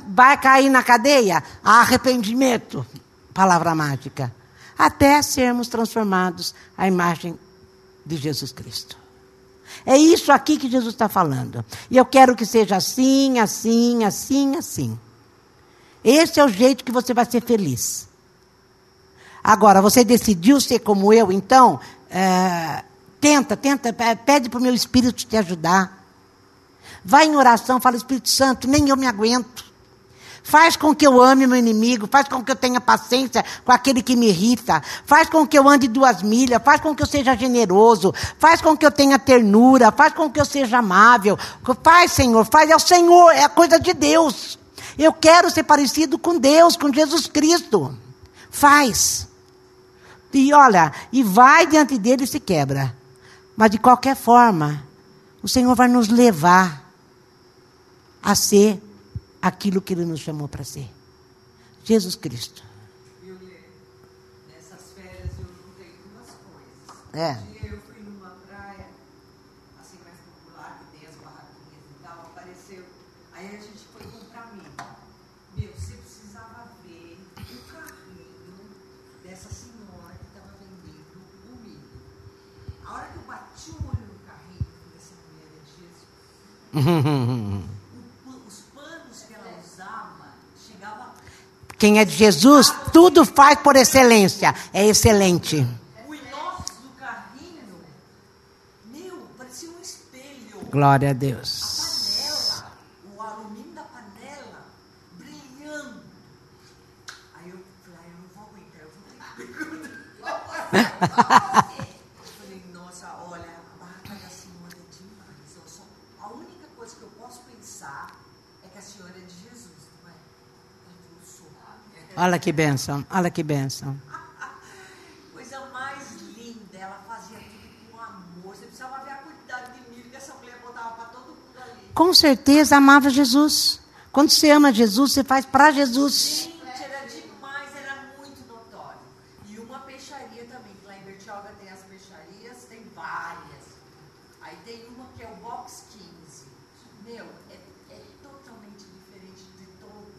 vai cair na cadeia? Arrependimento, palavra mágica. Até sermos transformados à imagem de Jesus Cristo. É isso aqui que Jesus está falando. E eu quero que seja assim, assim, assim, assim. Esse é o jeito que você vai ser feliz. Agora, você decidiu ser como eu, então, é, tenta, tenta, pede para o meu espírito te ajudar. Vai em oração, fala, Espírito Santo, nem eu me aguento. Faz com que eu ame meu inimigo, faz com que eu tenha paciência com aquele que me irrita, faz com que eu ande duas milhas, faz com que eu seja generoso, faz com que eu tenha ternura, faz com que eu seja amável. Faz, Senhor, faz, é o Senhor, é a coisa de Deus. Eu quero ser parecido com Deus, com Jesus Cristo. Faz. E olha, e vai diante dele e se quebra. Mas de qualquer forma, o Senhor vai nos levar a ser aquilo que Ele nos chamou para ser. Jesus Cristo. Nessas férias eu juntei duas coisas. É. eu fui numa praia, assim mais popular, que tem as barraquinhas e tal, apareceu. Aí a gente foi comprar milho. Meu, você precisava ver o carrinho dessa senhora que estava vendendo o milho. A hora que eu bati o olho no carrinho, essa mulher é Jesus. Quem é de Jesus, tudo faz por excelência. É excelente. O inox do carrinho, meu, parecia um espelho. Glória a Deus. A panela, o alumínio da panela, brilhando. Aí eu falei, ah, eu não vou aguentar, eu vou ter que Olha que bênção, olha que bênção. Coisa mais linda, ela fazia tudo com amor. Você precisava ver a quantidade de milho que essa mulher botava para todo mundo ali. Com certeza amava Jesus. Quando você ama Jesus, você faz para Jesus. Gente, era demais, era muito notório. E uma peixaria também, que lá em Bertioga tem as peixarias, tem várias. Aí tem uma que é o Box 15. Meu, é, é totalmente diferente de todas.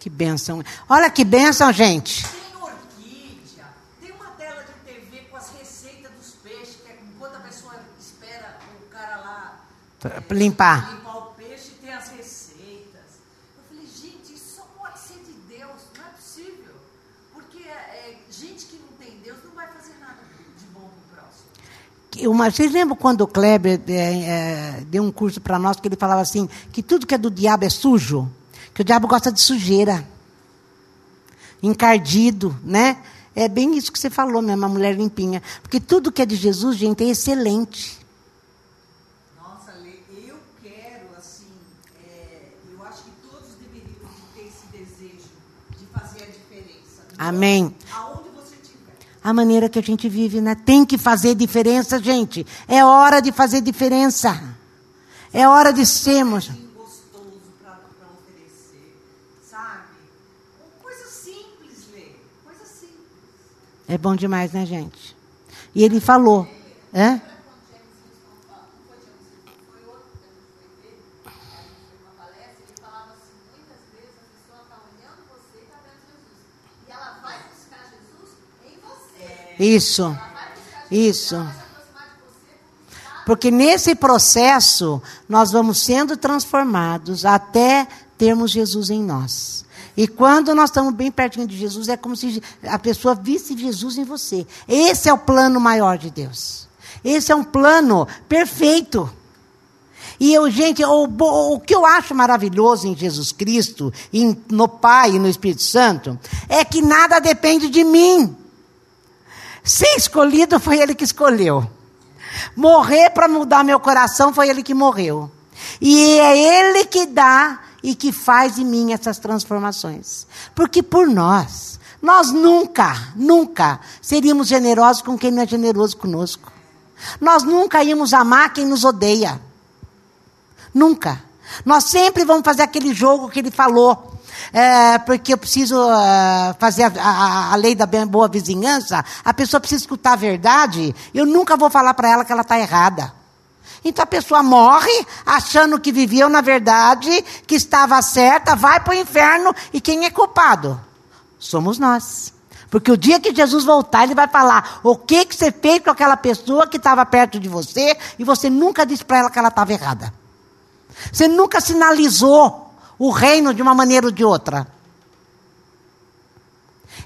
Que bênção. Olha que bênção, gente. Tem orquídea, tem uma tela de TV com as receitas dos peixes, que é enquanto a pessoa espera o cara lá Pra limpar. limpar o peixe, tem as receitas. Eu falei, gente, isso só pode ser de Deus, não é possível. Porque é, gente que não tem Deus não vai fazer nada de bom pro próximo. Uma, vocês lembram quando o Kleber é, é, deu um curso para nós que ele falava assim que tudo que é do diabo é sujo, que o diabo gosta de sujeira, encardido, né? É bem isso que você falou, mesmo, uma mulher limpinha, porque tudo que é de Jesus, gente, é excelente. Nossa, Lê, eu quero, assim, é, eu acho que todos deveriam de ter esse desejo de fazer a diferença. Amém. Aonde você estiver. A maneira que a gente vive, né? Tem que fazer diferença, gente. É hora de fazer diferença. É hora de sermos. Vinho gostoso para oferecer, sabe? Coisa simples, Lê, coisa simples. É bom demais, né, gente? E ele falou. Hã? Isso. Isso. Porque nesse processo nós vamos sendo transformados até termos Jesus em nós. E quando nós estamos bem pertinho de Jesus, é como se a pessoa visse Jesus em você. Esse é o plano maior de Deus. Esse é um plano perfeito. E eu, gente, o, o que eu acho maravilhoso em Jesus Cristo, em- no Pai e no Espírito Santo, é que nada depende de mim. Ser escolhido foi Ele que escolheu. Morrer para mudar meu coração foi Ele que morreu. E é Ele que dá e que faz em mim essas transformações. Porque por nós, nós nunca, nunca seríamos generosos com quem não é generoso conosco. Nós nunca íamos amar quem nos odeia. Nunca. Nós sempre vamos fazer aquele jogo que ele falou. É, porque eu preciso ah, fazer a, a- a lei da boa vizinhança, a pessoa precisa escutar a verdade. Eu nunca vou falar para ela que ela está errada. Então a pessoa morre achando que viveu na verdade, que estava certa, vai para o inferno e quem é culpado? Somos nós. Porque o dia que Jesus voltar, ele vai falar o que, que você fez com aquela pessoa que estava perto de você e você nunca disse para ela que ela estava errada. Você nunca sinalizou o reino de uma maneira ou de outra.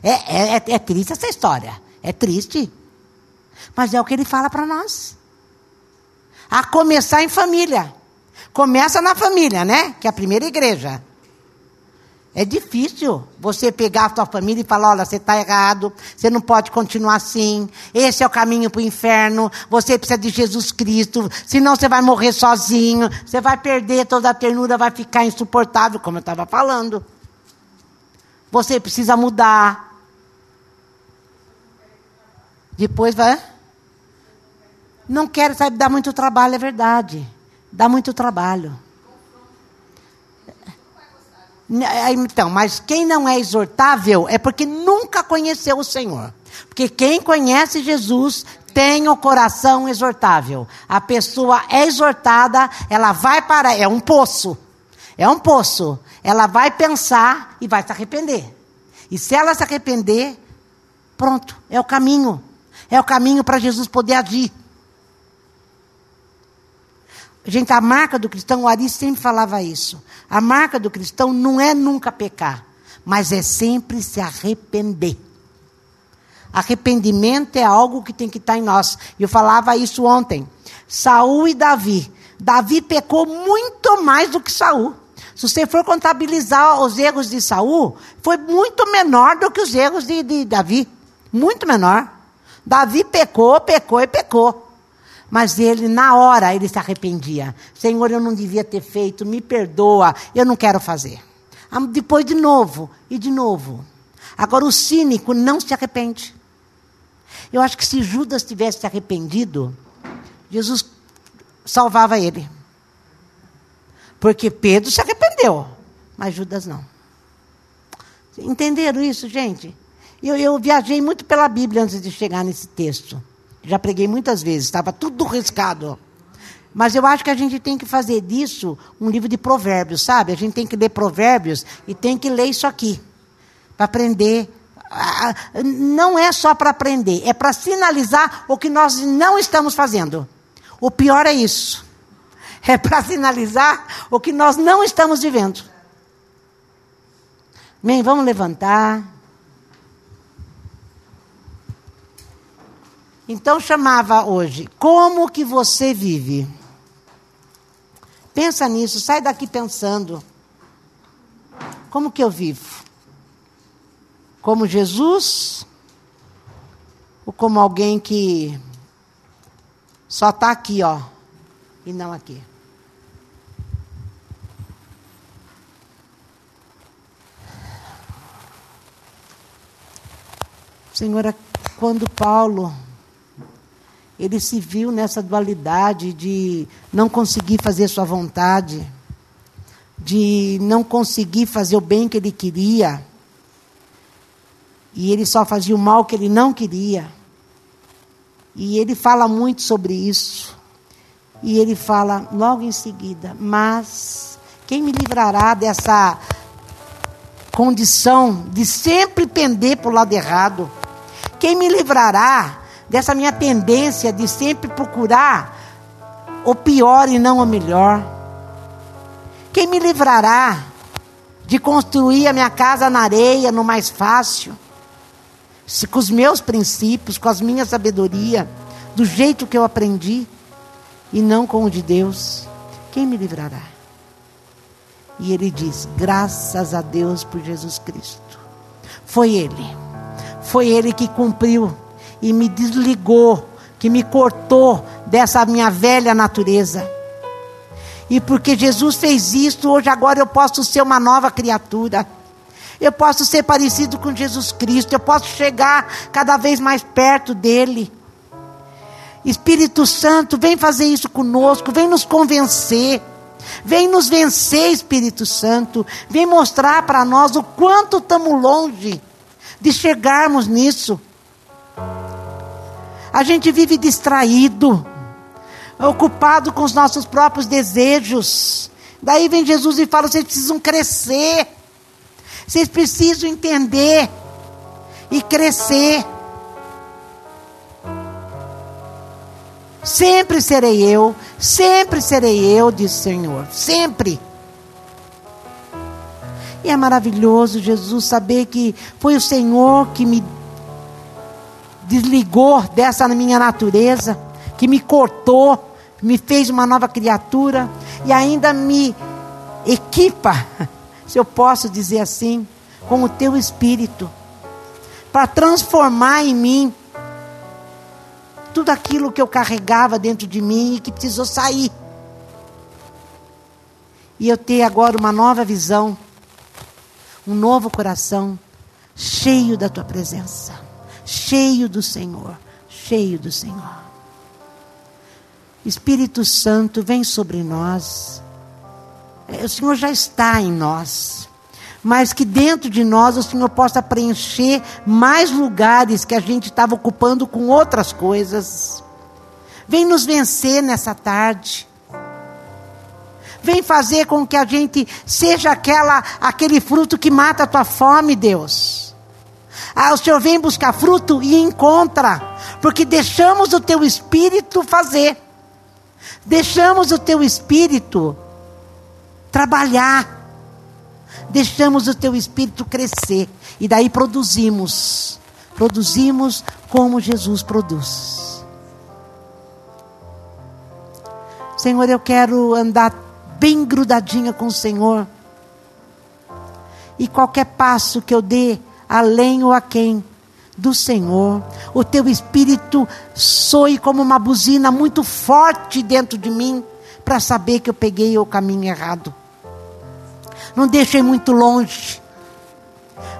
É, é, é- é triste essa história. É triste. Mas é o que ele fala para nós. A começar em família. Começa na família, né? Que é a primeira igreja. É difícil você pegar a sua família e falar: olha, você está errado, você não pode continuar assim, esse é o caminho para o inferno, você precisa de Jesus Cristo, senão você vai morrer sozinho, você vai perder toda a ternura, vai ficar insuportável, como eu estava falando. Você precisa mudar. Depois vai. Não quero, sabe, dá muito trabalho, é verdade. Dá muito trabalho. Né, Então, mas quem não é exortável é porque nunca conheceu o Senhor. Porque quem conhece Jesus tem o coração exortável. A pessoa é exortada, ela vai para. É um poço. É um poço. Ela vai pensar e vai se arrepender. E se ela se arrepender, pronto, é o caminho. É o caminho para Jesus poder agir. Gente, a marca do cristão, o Ari sempre falava isso. A marca do cristão não é nunca pecar, mas é sempre se arrepender. Arrependimento é algo que tem que estar em nós. Eu falava isso ontem. Saul e Davi Davi pecou muito mais do que Saul. Se você for contabilizar os erros de Saul, foi muito menor do que os erros de, de Davi. Muito menor. Davi pecou, pecou e pecou. Mas ele, na hora, ele se arrependia. Senhor, eu não devia ter feito, me perdoa, eu não quero fazer. Depois de novo, e de novo. Agora o cínico não se arrepende. Eu acho que se Judas tivesse se arrependido, Jesus salvava ele. Porque Pedro se arrependeu, mas Judas não. Entenderam isso, gente? Eu, eu viajei muito pela Bíblia antes de chegar nesse texto. Já preguei muitas vezes, estava tudo riscado. Mas eu acho que a gente tem que fazer disso um livro de provérbios, sabe? A gente tem que ler provérbios e tem que ler isso aqui. Para aprender. Não é só para aprender, é para sinalizar o que nós não estamos fazendo. O pior é isso. É para sinalizar o que nós não estamos vivendo. Bem, vamos levantar. Então chamava hoje, como que você vive? Pensa nisso, sai daqui pensando. Como que eu vivo? Como Jesus? Ou como alguém que só está aqui, ó, e não aqui? Senhora, quando Paulo ele se viu nessa dualidade de não conseguir fazer sua vontade, de não conseguir fazer o bem que ele queria, e ele só fazia o mal que ele não queria. E ele fala muito sobre isso. E ele fala logo em seguida: Mas quem me livrará dessa condição de sempre pender para o lado errado? Quem me livrará dessa minha tendência de sempre procurar o pior e não o melhor? Quem me livrará de construir a minha casa na areia, no mais fácil? Se, com os meus princípios, com as minha sabedoria, do jeito que eu aprendi, e não com o de Deus, quem me livrará? E ele diz: graças a Deus por Jesus Cristo. Foi Ele, foi Ele que cumpriu e me desligou, que me cortou dessa minha velha natureza. E porque Jesus fez isso, hoje agora eu posso ser uma nova criatura. Eu posso ser parecido com Jesus Cristo, eu posso chegar cada vez mais perto dele. Espírito Santo, vem fazer isso conosco, vem nos convencer. Vem nos vencer, Espírito Santo. Vem mostrar para nós o quanto estamos longe de chegarmos nisso. A gente vive distraído, ocupado com os nossos próprios desejos. Daí vem Jesus e fala: vocês precisam crescer, vocês precisam entender e crescer. Sempre serei eu, sempre serei eu, diz o Senhor, sempre. E é maravilhoso, Jesus, saber que foi o Senhor que me desligou dessa minha natureza, que me cortou, me fez uma nova criatura e ainda me equipa, se eu posso dizer assim, com o teu espírito, para transformar em mim tudo aquilo que eu carregava dentro de mim e que precisou sair. E eu ter agora uma nova visão, um novo coração, cheio da tua presença cheio do Senhor, cheio do Senhor. Espírito Santo, vem sobre nós. É, o Senhor já está em nós, mas que dentro de nós o Senhor possa preencher mais lugares que a gente estava ocupando com outras coisas. Vem nos vencer nessa tarde. Vem fazer com que a gente seja aquela aquele fruto que mata a tua fome, Deus. Ah, o Senhor vem buscar fruto e encontra, porque deixamos o teu espírito fazer, deixamos o teu espírito trabalhar, deixamos o teu espírito crescer, e daí produzimos, produzimos como Jesus produz. Senhor, eu quero andar bem grudadinha com o Senhor. E qualquer passo que eu dê, além ou a quem do Senhor, o teu espírito soe como uma buzina muito forte dentro de mim, para saber que eu peguei o caminho errado. Não deixem muito longe.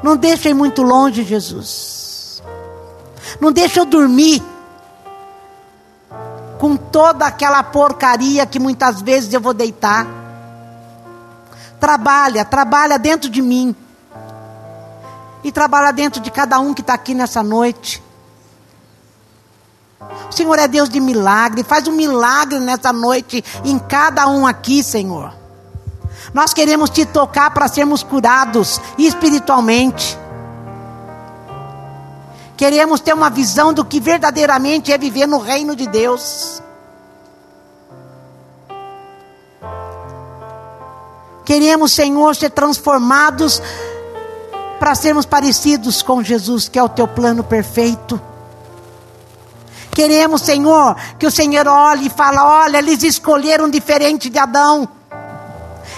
Não deixem muito longe, Jesus. Não deixe eu dormir com toda aquela porcaria que muitas vezes eu vou deitar. Trabalha, trabalha dentro de mim. E trabalha dentro de cada um que está aqui nessa noite. O Senhor é Deus de milagre. Faz um milagre nessa noite em cada um aqui, Senhor. Nós queremos te tocar para sermos curados espiritualmente. Queremos ter uma visão do que verdadeiramente é viver no reino de Deus. Queremos, Senhor, ser transformados para sermos parecidos com Jesus, que é o teu plano perfeito. Queremos, Senhor, que o Senhor olhe e fale: olha, eles escolheram diferente de Adão.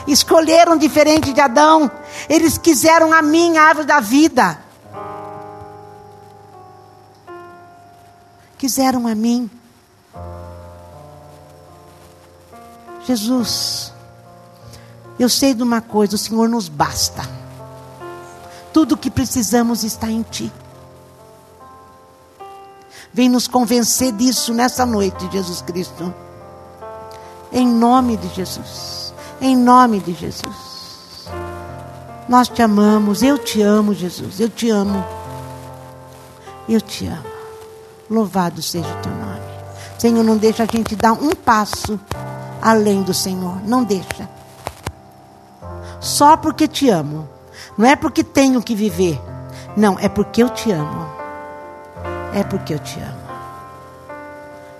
Escolheram diferente de Adão. Eles quiseram a minha árvore da vida. Quiseram a mim. Jesus, eu sei de uma coisa: o Senhor nos basta. Tudo o que precisamos está em Ti. Vem nos convencer disso nessa noite, Jesus Cristo. Em nome de Jesus. Em nome de Jesus. Nós te amamos, eu te amo, Jesus. Eu te amo. Eu te amo. Louvado seja o teu nome. Senhor, não deixa a gente dar um passo além do Senhor. Não deixa. Só porque te amo. Não é porque tenho que viver. Não, é porque eu te amo é porque eu te amo.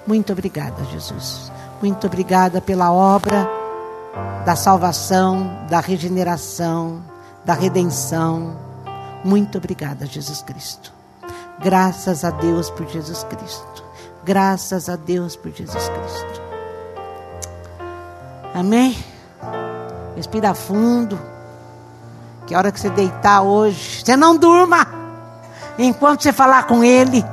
Muito obrigada, Jesus. Muito obrigada pela obra da salvação, da regeneração, da redenção. Muito obrigada, Jesus Cristo. Graças a Deus por Jesus Cristo. Graças a Deus por Jesus Cristo. Amém? Respira fundo. Que a hora que você deitar hoje, você não durma enquanto você falar com Ele.